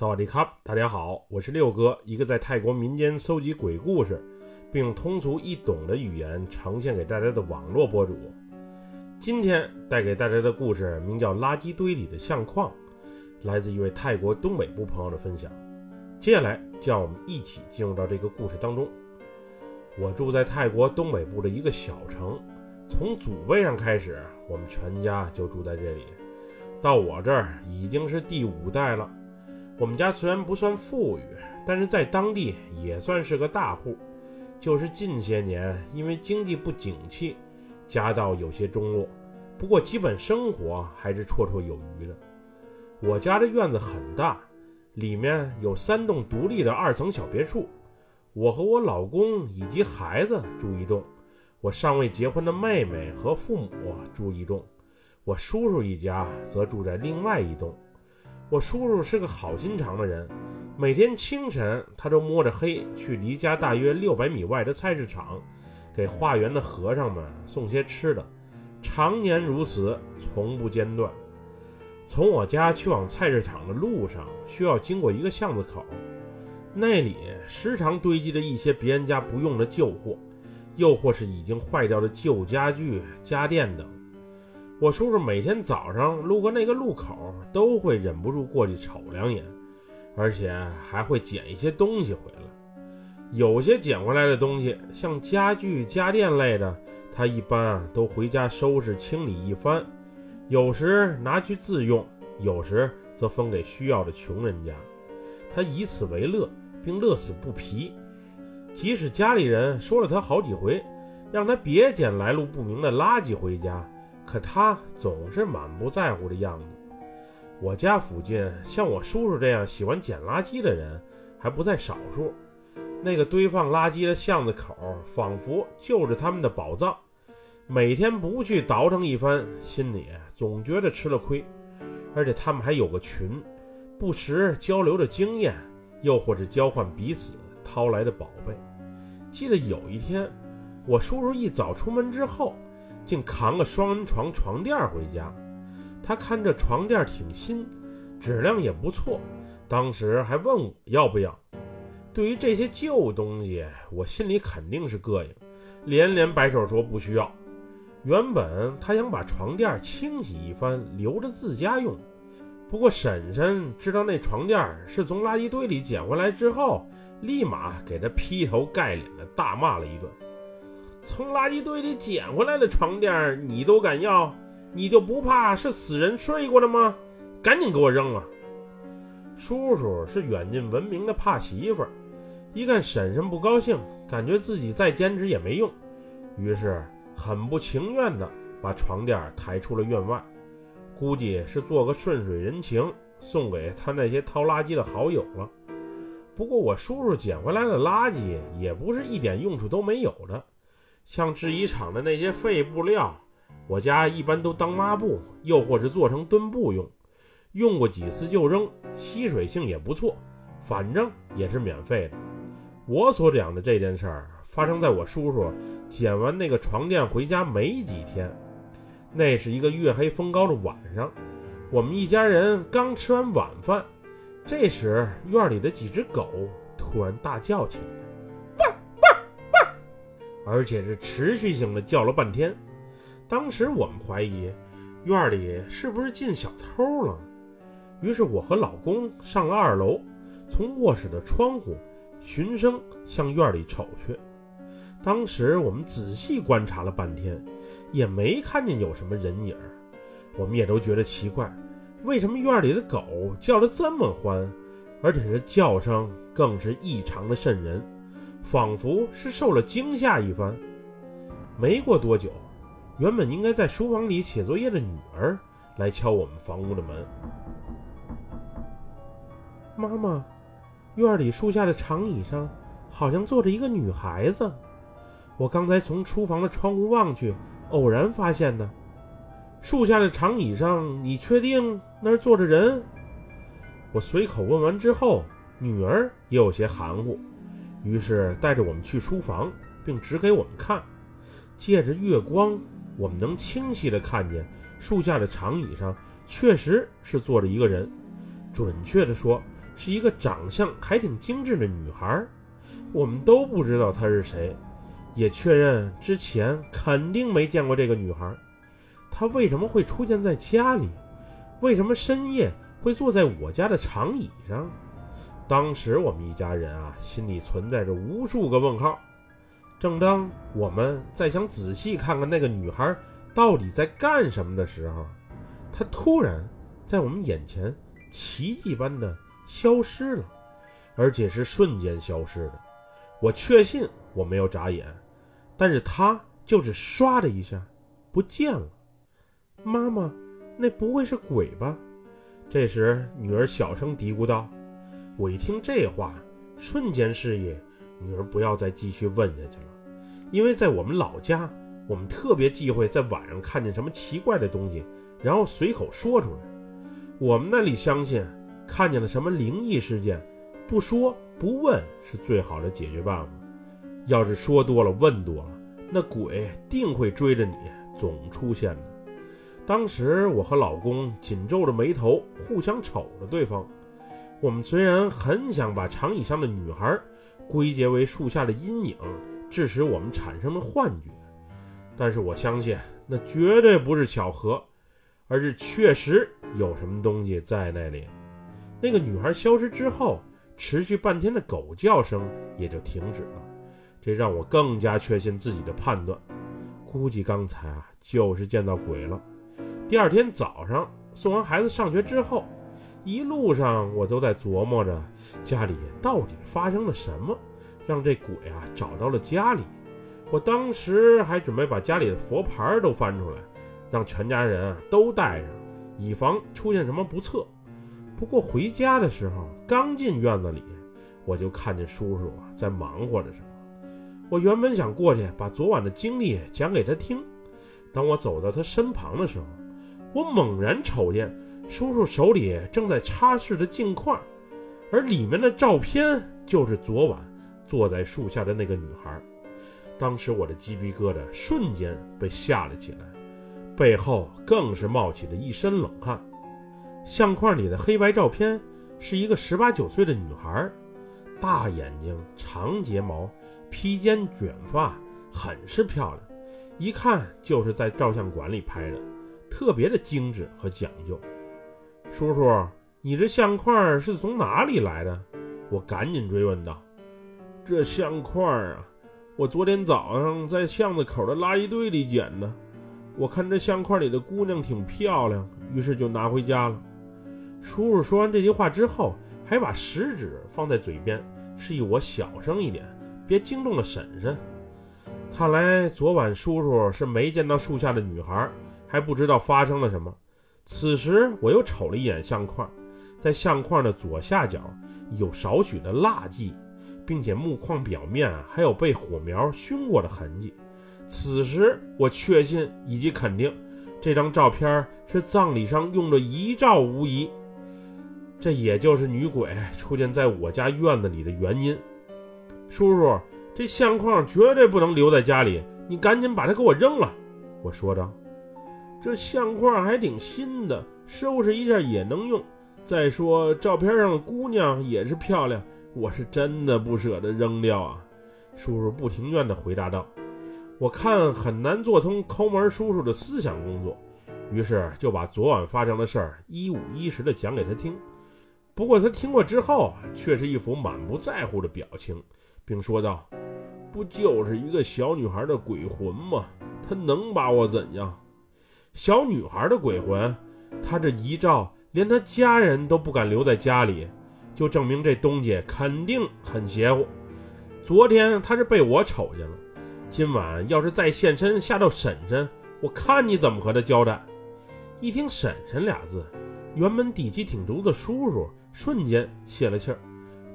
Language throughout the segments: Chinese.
萨瓦迪卡，大家好，我是六哥，一个在泰国民间搜集鬼故事，并用通俗易懂的语言呈现给大家的网络博主。今天带给大家的故事名叫《垃圾堆里的相框》，来自一位泰国东北部朋友的分享。接下来，就让我们一起进入到这个故事当中。我住在泰国东北部的一个小城，从祖辈上开始，我们全家就住在这里，到我这儿已经是第五代了。我们家虽然不算富裕，但是在当地也算是个大户。就是近些年因为经济不景气，家道有些中落，不过基本生活还是绰绰有余的。我家的院子很大，里面有三栋独立的二层小别墅，我和我老公以及孩子住一栋，我尚未结婚的妹妹和父母住一栋，我叔叔一家则住在另外一栋。我叔叔是个好心肠的人，每天清晨他都摸着黑去离家大约六百米外的菜市场，给化缘的和尚们送些吃的，常年如此，从不间断。从我家去往菜市场的路上，需要经过一个巷子口，那里时常堆积着一些别人家不用的旧货，又或是已经坏掉的旧家具、家电等。我叔叔每天早上路过那个路口，都会忍不住过去瞅两眼，而且还会捡一些东西回来。有些捡回来的东西，像家具、家电类的，他一般啊都回家收拾清理一番，有时拿去自用，有时则分给需要的穷人家。他以此为乐，并乐此不疲。即使家里人说了他好几回，让他别捡来路不明的垃圾回家。可他总是满不在乎的样子。我家附近像我叔叔这样喜欢捡垃圾的人还不在少数。那个堆放垃圾的巷子口，仿佛就是他们的宝藏。每天不去倒腾一番，心里总觉得吃了亏。而且他们还有个群，不时交流着经验，又或者交换彼此掏来的宝贝。记得有一天，我叔叔一早出门之后。竟扛个双人床床垫回家，他看这床垫挺新，质量也不错，当时还问我要不要。对于这些旧东西，我心里肯定是膈应，连连摆手说不需要。原本他想把床垫清洗一番，留着自家用。不过婶婶知道那床垫是从垃圾堆里捡回来之后，立马给他劈头盖脸的大骂了一顿。从垃圾堆里捡回来的床垫，你都敢要？你就不怕是死人睡过的吗？赶紧给我扔了！叔叔是远近闻名的怕媳妇儿，一看婶婶不高兴，感觉自己再坚持也没用，于是很不情愿地把床垫抬出了院外，估计是做个顺水人情，送给他那些掏垃圾的好友了。不过我叔叔捡回来的垃圾也不是一点用处都没有的。像制衣厂的那些废布料，我家一般都当抹布，又或者做成墩布用，用过几次就扔，吸水性也不错，反正也是免费的。我所讲的这件事儿发生在我叔叔捡完那个床垫回家没几天，那是一个月黑风高的晚上，我们一家人刚吃完晚饭，这时院里的几只狗突然大叫起来。而且是持续性的叫了半天，当时我们怀疑院里是不是进小偷了，于是我和老公上了二楼，从卧室的窗户循声向院里瞅去。当时我们仔细观察了半天，也没看见有什么人影我们也都觉得奇怪，为什么院里的狗叫得这么欢，而且这叫声更是异常的瘆人。仿佛是受了惊吓一番。没过多久，原本应该在书房里写作业的女儿来敲我们房屋的门。妈妈，院里树下的长椅上好像坐着一个女孩子。我刚才从厨房的窗户望去，偶然发现的。树下的长椅上，你确定那儿坐着人？我随口问完之后，女儿也有些含糊。于是带着我们去书房，并指给我们看。借着月光，我们能清晰地看见树下的长椅上确实是坐着一个人。准确地说，是一个长相还挺精致的女孩。我们都不知道她是谁，也确认之前肯定没见过这个女孩。她为什么会出现在家里？为什么深夜会坐在我家的长椅上？当时我们一家人啊，心里存在着无数个问号。正当我们在想仔细看看那个女孩到底在干什么的时候，她突然在我们眼前奇迹般的消失了，而且是瞬间消失的。我确信我没有眨眼，但是她就是唰的一下不见了。妈妈。那不会是鬼吧？这时，女儿小声嘀咕道：“我一听这话，瞬间示意女儿不要再继续问下去了。因为在我们老家，我们特别忌讳在晚上看见什么奇怪的东西，然后随口说出来。我们那里相信，看见了什么灵异事件，不说不问是最好的解决办法。要是说多了，问多了，那鬼定会追着你，总出现的。”当时我和老公紧皱着眉头，互相瞅着对方。我们虽然很想把长椅上的女孩归结为树下的阴影，致使我们产生了幻觉，但是我相信那绝对不是巧合，而是确实有什么东西在那里。那个女孩消失之后，持续半天的狗叫声也就停止了，这让我更加确信自己的判断。估计刚才啊，就是见到鬼了。第二天早上送完孩子上学之后，一路上我都在琢磨着家里到底发生了什么，让这鬼啊找到了家里。我当时还准备把家里的佛牌都翻出来，让全家人啊都带上，以防出现什么不测。不过回家的时候，刚进院子里，我就看见叔叔啊在忙活着什么。我原本想过去把昨晚的经历讲给他听，当我走到他身旁的时候。我猛然瞅见叔叔手里正在擦拭的镜框，而里面的照片就是昨晚坐在树下的那个女孩。当时我的鸡皮疙瘩瞬间被吓了起来，背后更是冒起了一身冷汗。相框里的黑白照片是一个十八九岁的女孩，大眼睛、长睫毛、披肩卷发，很是漂亮，一看就是在照相馆里拍的。特别的精致和讲究，叔叔，你这相框是从哪里来的？我赶紧追问道。这相框啊，我昨天早上在巷子口的垃圾堆里捡的。我看这相框里的姑娘挺漂亮，于是就拿回家了。叔叔说完这句话之后，还把食指放在嘴边，示意我小声一点，别惊动了婶婶。看来昨晚叔叔是没见到树下的女孩。还不知道发生了什么。此时我又瞅了一眼相框，在相框的左下角有少许的蜡迹，并且木框表面还有被火苗熏过的痕迹。此时我确信以及肯定，这张照片是葬礼上用的遗照无疑。这也就是女鬼出现在我家院子里的原因。叔叔，这相框绝对不能留在家里，你赶紧把它给我扔了。我说着。这相框还挺新的，收拾一下也能用。再说照片上的姑娘也是漂亮，我是真的不舍得扔掉啊！叔叔不情愿地回答道：“我看很难做通抠门叔叔的思想工作，于是就把昨晚发生的事儿一五一十地讲给他听。不过他听过之后，却是一副满不在乎的表情，并说道：‘不就是一个小女孩的鬼魂吗？她能把我怎样？’”小女孩的鬼魂，她这遗照连她家人都不敢留在家里，就证明这东西肯定很邪乎。昨天她是被我瞅见了，今晚要是再现身吓到婶婶，我看你怎么和她交代。一听“婶婶”俩字，原本底气挺足的叔叔瞬间泄了气儿，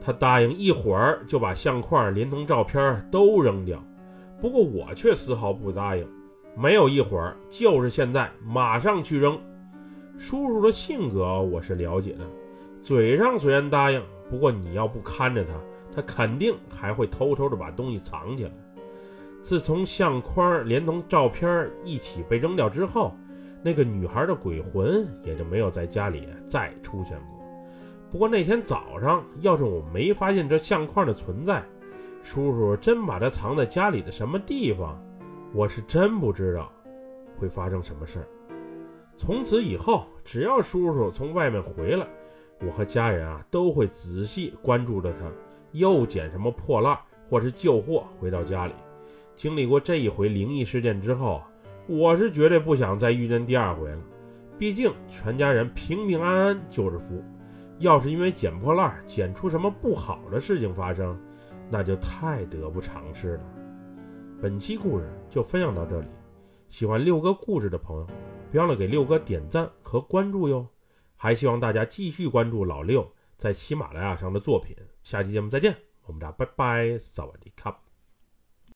他答应一会儿就把相框连同照片都扔掉。不过我却丝毫不答应。没有一会儿，就是现在，马上去扔。叔叔的性格我是了解的，嘴上虽然答应，不过你要不看着他，他肯定还会偷偷的把东西藏起来。自从相框连同照片一起被扔掉之后，那个女孩的鬼魂也就没有在家里再出现过。不过那天早上，要是我没发现这相框的存在，叔叔真把它藏在家里的什么地方，我是真不知道会发生什么事儿。从此以后，只要叔叔从外面回来，我和家人啊都会仔细关注着他，又捡什么破烂或是旧货回到家里。经历过这一回灵异事件之后，我是绝对不想再遇见第二回了。毕竟全家人平平安安就是福，要是因为捡破烂捡出什么不好的事情发生，那就太得不偿失了。本期故事就分享到这里，喜欢六哥故事的朋友。别忘了给六哥点赞和关注哟！还希望大家继续关注老六在喜马拉雅上的作品。下期节目再见，我们俩拜拜，萨瓦迪卡。